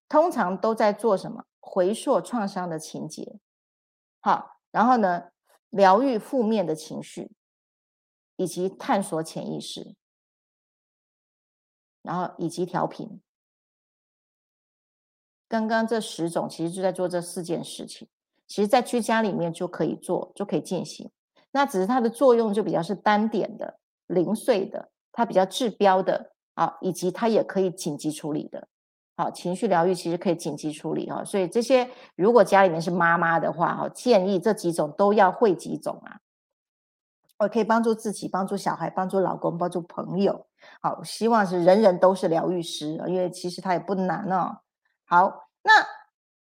通常都在做什么？回溯创伤的情节，好，然后呢，疗愈负面的情绪，以及探索潜意识，然后以及调频。刚刚这十种其实就在做这四件事情。其实，在居家里面就可以做，就可以进行。那只是它的作用就比较是单点的、零碎的，它比较治标的啊，以及它也可以紧急处理的。好，情绪疗愈其实可以紧急处理哈。所以这些如果家里面是妈妈的话，哈，建议这几种都要会几种啊。我可以帮助自己、帮助小孩、帮助老公、帮助朋友。好，希望是人人都是疗愈师，因为其实它也不难哦。好，那。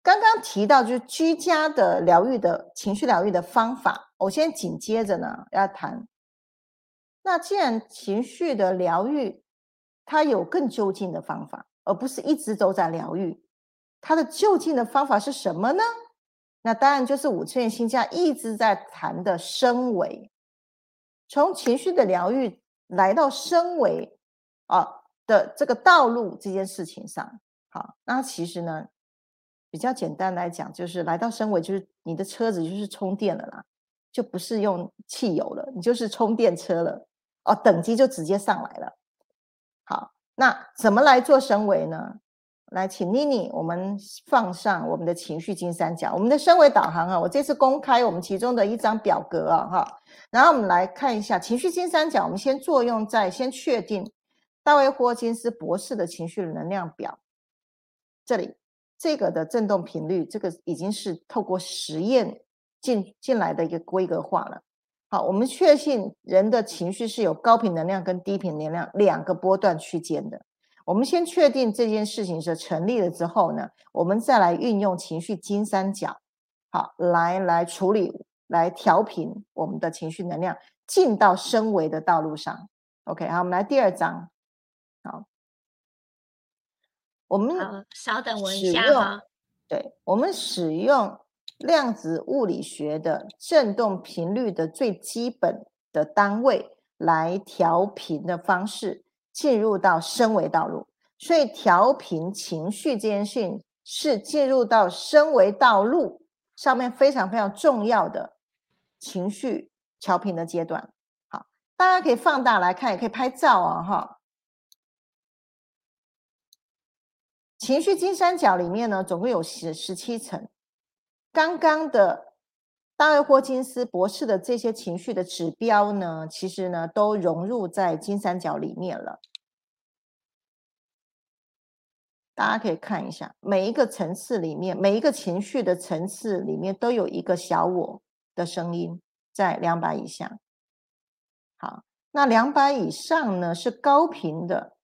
刚刚提到就是居家的疗愈的情绪疗愈的方法，我先紧接着呢要谈。那既然情绪的疗愈，它有更就近的方法，而不是一直都在疗愈，它的就近的方法是什么呢？那当然就是五次元新家一直在谈的升维，从情绪的疗愈来到升维啊的这个道路这件事情上。好，那其实呢？比较简单来讲，就是来到升维，就是你的车子就是充电了啦，就不是用汽油了，你就是充电车了哦，等级就直接上来了。好，那怎么来做升维呢？来，请妮妮，我们放上我们的情绪金三角，我们的升维导航啊，我这次公开我们其中的一张表格啊，哈，然后我们来看一下情绪金三角，我们先作用在先确定大卫霍金斯博士的情绪能量表这里。这个的振动频率，这个已经是透过实验进进来的一个规格化了。好，我们确信人的情绪是有高频能量跟低频能量两个波段区间的。我们先确定这件事情是成立了之后呢，我们再来运用情绪金三角，好，来来处理，来调频我们的情绪能量进到升维的道路上。OK，好，我们来第二章，好。我们稍等我一下哈，对我们使用量子物理学的振动频率的最基本的单位来调频的方式进入到升维道路，所以调频情绪这件事情是进入到升维道路上面非常非常重要的情绪调频的阶段。好，大家可以放大来看，也可以拍照啊，哈。情绪金三角里面呢，总共有十十七层。刚刚的大卫霍金斯博士的这些情绪的指标呢，其实呢都融入在金三角里面了。大家可以看一下，每一个层次里面，每一个情绪的层次里面，都有一个小我的声音在两百以下。好，那两百以上呢是高频的。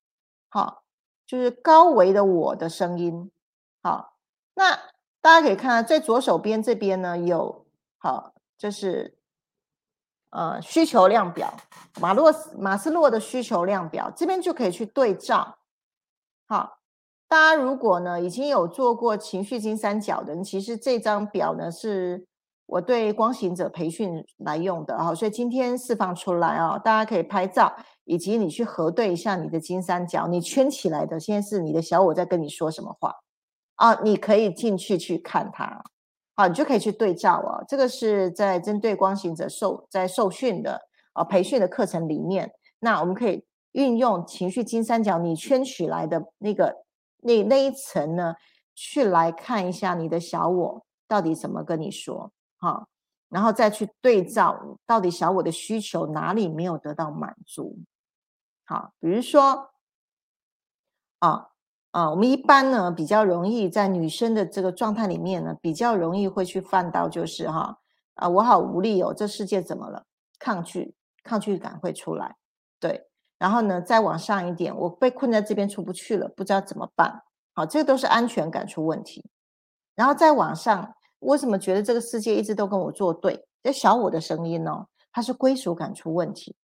好。就是高维的我的声音，好，那大家可以看，在左手边这边呢有，好，就是呃需求量表，马洛斯马斯洛的需求量表，这边就可以去对照。好，大家如果呢已经有做过情绪金三角的，其实这张表呢是。我对光行者培训来用的哈，所以今天释放出来啊，大家可以拍照，以及你去核对一下你的金三角，你圈起来的，现在是你的小我在跟你说什么话啊？你可以进去去看它，啊，你就可以去对照啊。这个是在针对光行者受在受训的啊培训的课程里面，那我们可以运用情绪金三角你圈起来的那个那那一层呢，去来看一下你的小我到底怎么跟你说。好，然后再去对照到底小我的需求哪里没有得到满足。好，比如说，啊啊，我们一般呢比较容易在女生的这个状态里面呢，比较容易会去犯到就是哈啊，我好无力哦，这世界怎么了？抗拒，抗拒感会出来。对，然后呢，再往上一点，我被困在这边出不去了，不知道怎么办。好，这个都是安全感出问题。然后再往上，为什么觉得这个世界一直都跟我作对？这小我的声音哦，它是归属感出问题。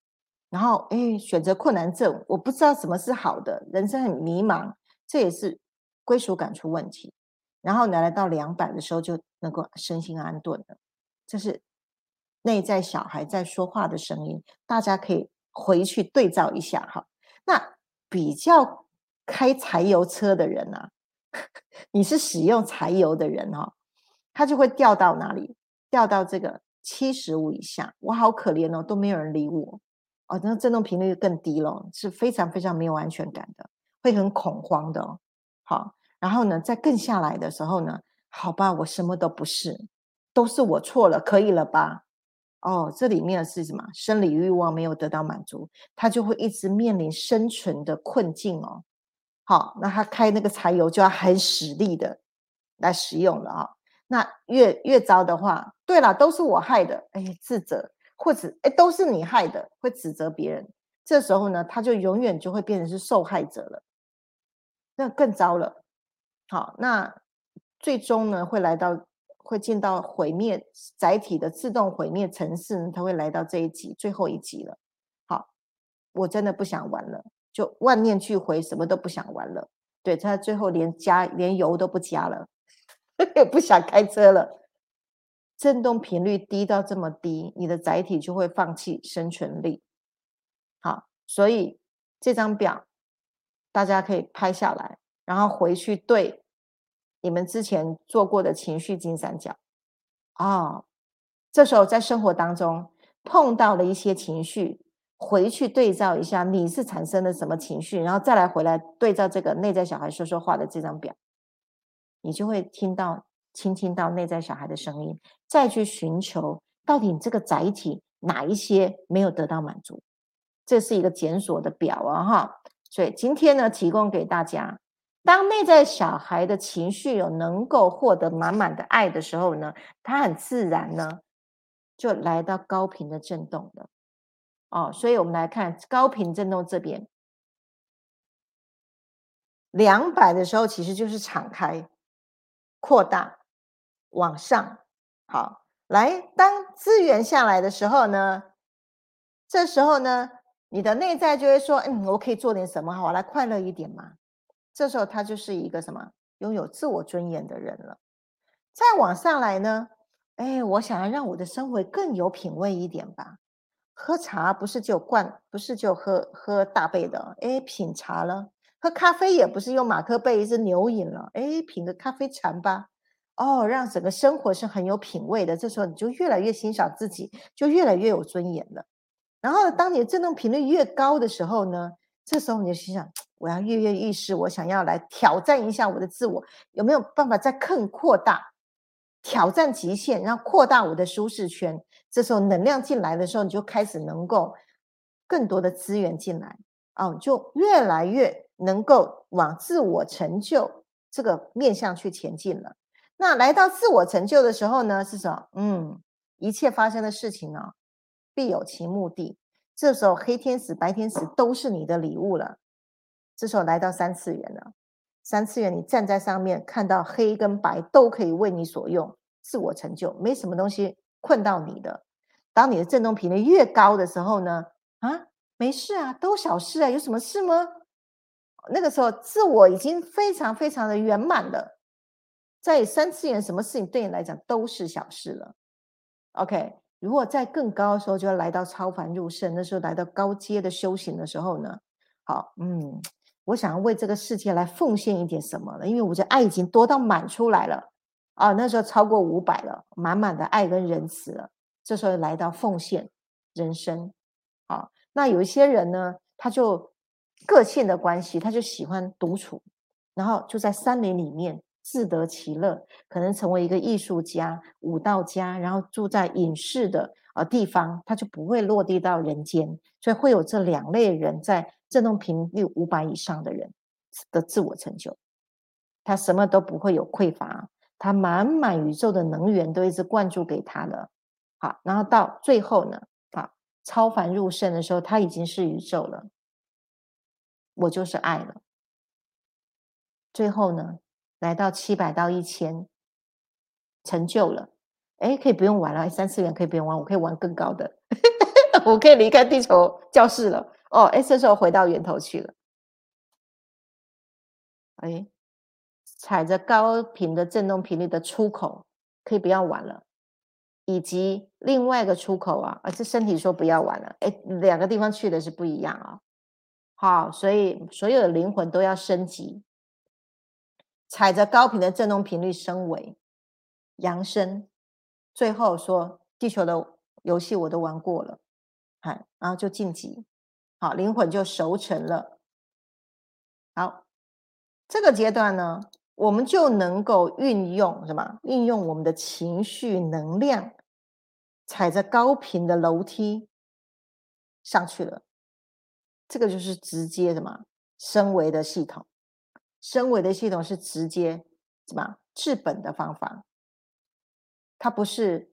然后，哎，选择困难症，我不知道什么是好的，人生很迷茫，这也是归属感出问题。然后来到两百的时候，就能够身心安顿了。这是内在小孩在说话的声音，大家可以回去对照一下哈。那比较开柴油车的人啊，你是使用柴油的人哈，他就会掉到哪里？掉到这个七十五以下，我好可怜哦，都没有人理我。哦，那震动频率更低了，是非常非常没有安全感的，会很恐慌的。哦。好，然后呢，在更下来的时候呢，好吧，我什么都不是，都是我错了，可以了吧？哦，这里面是什么？生理欲望没有得到满足，他就会一直面临生存的困境哦。好，那他开那个柴油就要很使力的来使用了啊。那越越糟的话，对了，都是我害的，哎，自责。或者哎，都是你害的，会指责别人。这时候呢，他就永远就会变成是受害者了，那更糟了。好，那最终呢，会来到会进到毁灭载体的自动毁灭城市呢，他会来到这一集最后一集了。好，我真的不想玩了，就万念俱灰，什么都不想玩了。对他最后连加连油都不加了，也不想开车了。振动频率低到这么低，你的载体就会放弃生存力。好，所以这张表大家可以拍下来，然后回去对你们之前做过的情绪金三角。哦，这时候在生活当中碰到了一些情绪，回去对照一下你是产生了什么情绪，然后再来回来对照这个内在小孩说说话的这张表，你就会听到。倾听到内在小孩的声音，再去寻求到底你这个载体哪一些没有得到满足，这是一个检索的表啊哈。所以今天呢，提供给大家，当内在小孩的情绪有能够获得满满的爱的时候呢，他很自然呢就来到高频的震动了。哦，所以我们来看高频震动这边，两百的时候其实就是敞开、扩大。往上，好，来，当资源下来的时候呢，这时候呢，你的内在就会说，嗯，我可以做点什么，好，来快乐一点嘛。这时候他就是一个什么，拥有自我尊严的人了。再往上来呢，哎，我想要让我的生活更有品味一点吧。喝茶不是就灌，不是就喝喝大杯的，哎，品茶了。喝咖啡也不是用马克杯，是牛饮了，哎，品个咖啡禅吧。哦，让整个生活是很有品味的。这时候你就越来越欣赏自己，就越来越有尊严了。然后，当你的振动频率越高的时候呢，这时候你就心想：我要跃跃欲试，我想要来挑战一下我的自我，有没有办法再更扩大，挑战极限，然后扩大我的舒适圈？这时候能量进来的时候，你就开始能够更多的资源进来，哦，就越来越能够往自我成就这个面向去前进了。那来到自我成就的时候呢，是什么？嗯，一切发生的事情呢，必有其目的。这时候黑天使、白天使都是你的礼物了。这时候来到三次元了，三次元你站在上面，看到黑跟白都可以为你所用，自我成就，没什么东西困到你的。当你的振动频率越高的时候呢，啊，没事啊，都小事啊，有什么事吗？那个时候自我已经非常非常的圆满了。在三次元，什么事情对你来讲都是小事了。OK，如果在更高的时候，就要来到超凡入圣，那时候来到高阶的修行的时候呢？好，嗯，我想要为这个世界来奉献一点什么了，因为我的爱已经多到满出来了啊，那时候超过五百了，满满的爱跟仁慈了。这时候来到奉献人生，好，那有一些人呢，他就个性的关系，他就喜欢独处，然后就在山林里面。自得其乐，可能成为一个艺术家、舞蹈家，然后住在隐士的呃地方，他就不会落地到人间。所以会有这两类人在振动频率五百以上的人的自我成就，他什么都不会有匮乏，他满满宇宙的能源都一直灌注给他了。好，然后到最后呢，啊，超凡入圣的时候，他已经是宇宙了。我就是爱了。最后呢，来到七百到一千，成就了。哎，可以不用玩了，三次元可以不用玩，我可以玩更高的，我可以离开地球教室了。哦，哎，这时候回到源头去了。哎，踩着高频的振动频率的出口，可以不要玩了。以及另外一个出口啊，而是身体说不要玩了。哎，两个地方去的是不一样啊。好，所以所有的灵魂都要升级，踩着高频的振动频率升维扬升。最后说，地球的游戏我都玩过了，嗨，然后就晋级，好，灵魂就熟成了。好，这个阶段呢，我们就能够运用什么？运用我们的情绪能量，踩着高频的楼梯上去了。这个就是直接什么？升维的系统，升维的系统是直接什么治本的方法。它不是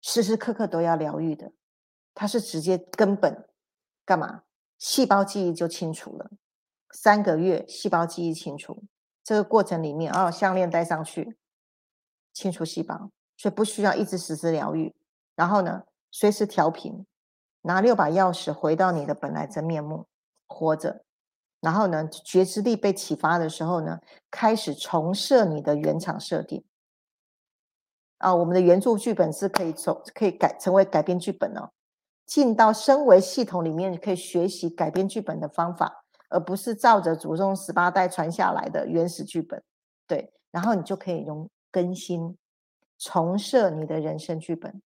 时时刻刻都要疗愈的，它是直接根本干嘛？细胞记忆就清除了，三个月细胞记忆清除，这个过程里面哦，项链戴上去，清除细胞，所以不需要一直实时疗愈。然后呢，随时调频，拿六把钥匙回到你的本来真面目，活着。然后呢，觉知力被启发的时候呢，开始重设你的原厂设定。啊，我们的原著剧本是可以从可以改成为改编剧本哦，进到升为系统里面可以学习改编剧本的方法，而不是照着祖宗十八代传下来的原始剧本。对，然后你就可以用更新、重设你的人生剧本，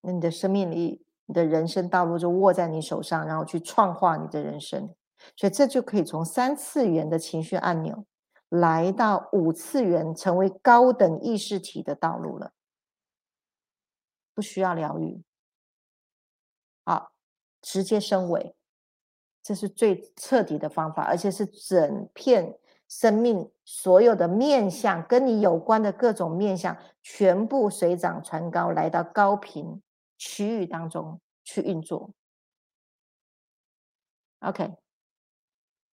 那你的生命力、你的人生道路就握在你手上，然后去创化你的人生。所以这就可以从三次元的情绪按钮。来到五次元，成为高等意识体的道路了，不需要疗愈，好，直接升维，这是最彻底的方法，而且是整片生命所有的面相跟你有关的各种面相，全部水涨船高，来到高频区域当中去运作。OK，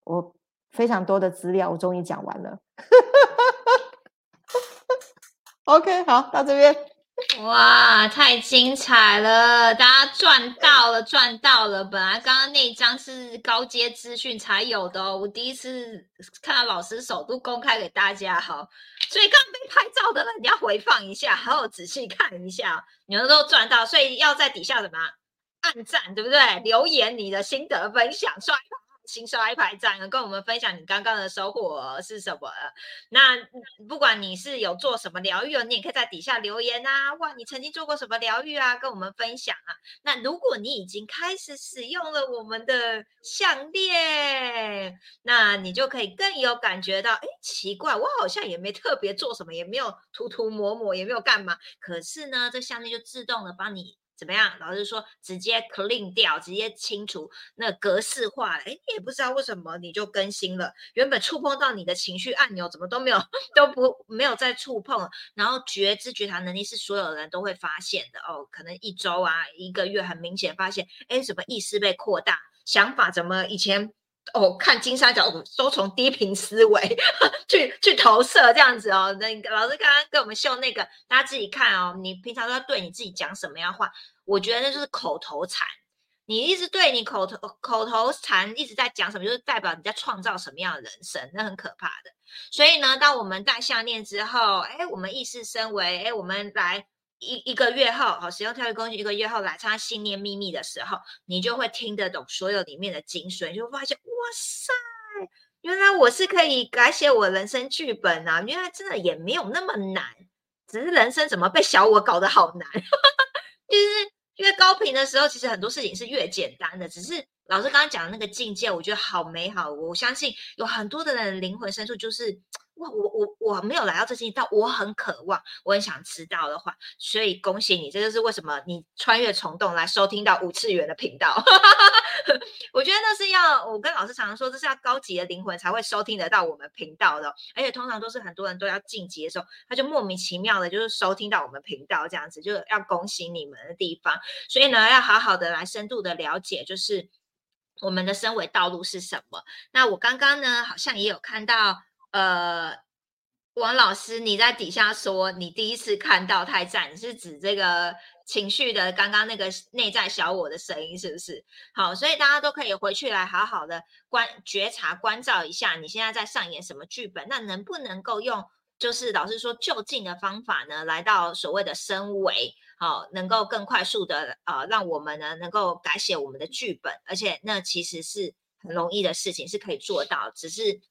我。非常多的资料，我终于讲完了。OK，好，到这边。哇，太精彩了！大家赚到了，赚到了！本来刚刚那张是高阶资讯才有的哦，我第一次看到老师首度公开给大家，哈，所以刚被拍照的人你要回放一下，好好仔细看一下，你们都赚到，所以要在底下什么按赞，对不对？留言你的心得分享，刷。新刷一排赞，跟我们分享你刚刚的收获是什么？那不管你是有做什么疗愈，你也可以在底下留言啊。哇，你曾经做过什么疗愈啊？跟我们分享啊。那如果你已经开始使用了我们的项链，那你就可以更有感觉到，哎，奇怪，我好像也没特别做什么，也没有涂涂抹抹，也没有干嘛。可是呢，这项链就自动的帮你。怎么样？老师说直接 clean 掉，直接清除，那格式化了，哎，你也不知道为什么你就更新了。原本触碰到你的情绪按钮，怎么都没有，都不没有再触碰。然后觉知觉察能力是所有人都会发现的哦。可能一周啊，一个月很明显发现，哎，什么意识被扩大，想法怎么以前哦看金三角都从低频思维 去去投射这样子哦。那老师刚刚跟我们秀那个，大家自己看哦。你平常都要对你自己讲什么样话？我觉得那就是口头禅，你一直对你口头口头禅一直在讲什么，就是代表你在创造什么样的人生，那很可怕的。所以呢，当我们戴项链之后，哎，我们意识升维，哎，我们来一一个月后，好，使用跳跃工具一个月后来参加信念秘密的时候，你就会听得懂所有里面的精髓，就发现，哇塞，原来我是可以改写我人生剧本啊！原来真的也没有那么难，只是人生怎么被小我搞得好难，就是。因为高频的时候，其实很多事情是越简单的。只是老师刚刚讲的那个境界，我觉得好美好。我相信有很多的人灵魂深处就是，哇，我我我没有来到这境，但我很渴望，我很想知道的话，所以恭喜你，这就是为什么你穿越虫洞来收听到五次元的频道。我觉得那是要。要我跟老师常常说，这是要高级的灵魂才会收听得到我们频道的，而且通常都是很多人都要晋级的时候，他就莫名其妙的，就是收听到我们频道这样子，就要恭喜你们的地方。所以呢，要好好的来深度的了解，就是我们的升维道路是什么。那我刚刚呢，好像也有看到，呃。王老师，你在底下说你第一次看到太赞，是指这个情绪的刚刚那个内在小我的声音，是不是？好，所以大家都可以回去来好好的观觉察、关照一下，你现在在上演什么剧本？那能不能够用就是老师说就近的方法呢，来到所谓的升维，好，能够更快速的呃，让我们呢能够改写我们的剧本，而且那其实是很容易的事情，是可以做到，只是。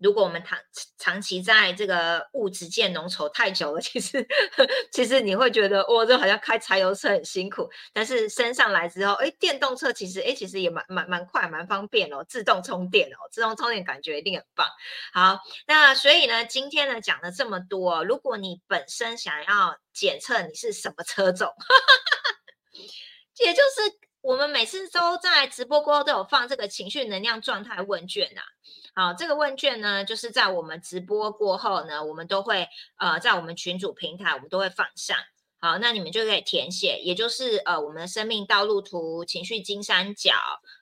如果我们长长期在这个物质界浓稠太久了，其实 其实你会觉得，哇，这好像开柴油车很辛苦。但是升上来之后，哎，电动车其实，哎，其实也蛮蛮蛮快，蛮方便哦，自动充电哦，自动充电感觉一定很棒。好，那所以呢，今天呢讲了这么多，如果你本身想要检测你是什么车种，也就是我们每次都在直播过后都有放这个情绪能量状态问卷呐。好，这个问卷呢，就是在我们直播过后呢，我们都会呃，在我们群主平台，我们都会放上。好，那你们就可以填写，也就是呃，我们的生命道路图、情绪金三角。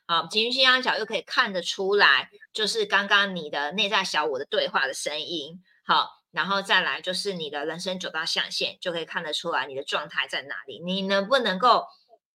好，情绪金三角又可以看得出来，就是刚刚你的内在小我的对话的声音。好，然后再来就是你的人生九大象限，就可以看得出来你的状态在哪里，你能不能够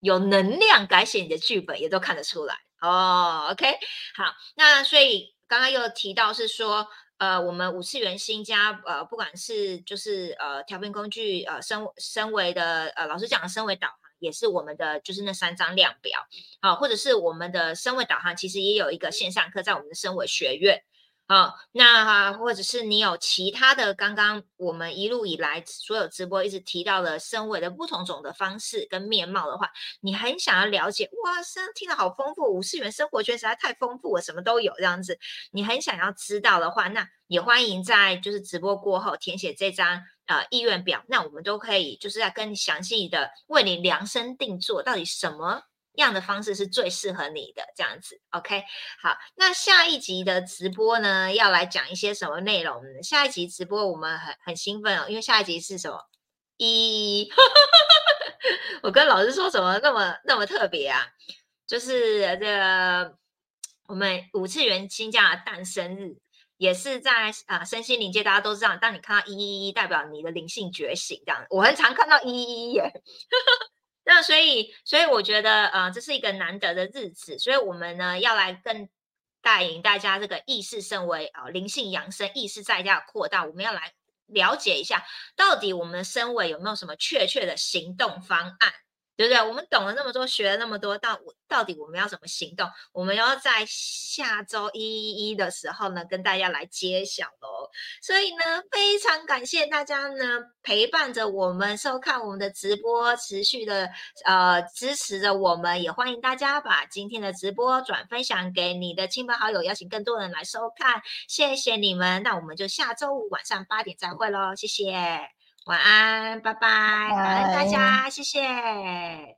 有能量改写你的剧本，也都看得出来。哦，OK，好，那所以。刚刚又提到是说，呃，我们五次元新加，呃，不管是就是呃调频工具，呃，身身为的，呃，老师讲的身为导航，也是我们的就是那三张量表，啊，或者是我们的身为导航，其实也有一个线上课在我们的身为学院。好，那或者是你有其他的，刚刚我们一路以来所有直播一直提到的身位的不同种的方式跟面貌的话，你很想要了解，哇，声听得好丰富，五次元生活圈实在太丰富了，什么都有这样子，你很想要知道的话，那也欢迎在就是直播过后填写这张呃意愿表，那我们都可以就是在跟详细的为你量身定做，到底什么。样的方式是最适合你的，这样子，OK。好，那下一集的直播呢，要来讲一些什么内容呢？下一集直播我们很很兴奋哦，因为下一集是什么？一，我跟老师说什么那么那么特别啊？就是这个我们五次元新家的诞生日，也是在啊身心灵界，大家都知道，当你看到一一一，代表你的灵性觉醒，这样。我很常看到一一一耶。那所以，所以我觉得，呃，这是一个难得的日子，所以我们呢要来更带领大家这个意识升维啊，灵性养生，意识在家扩大，我们要来了解一下，到底我们的升维有没有什么确切的行动方案。对不对？我们懂了那么多，学了那么多，到到底我们要怎么行动？我们要在下周一一一的时候呢，跟大家来揭晓喽。所以呢，非常感谢大家呢陪伴着我们收看我们的直播，持续的呃支持着我们，也欢迎大家把今天的直播转分享给你的亲朋好友，邀请更多人来收看。谢谢你们，那我们就下周五晚上八点再会喽，谢谢。晚安，拜拜，感恩大家，谢谢。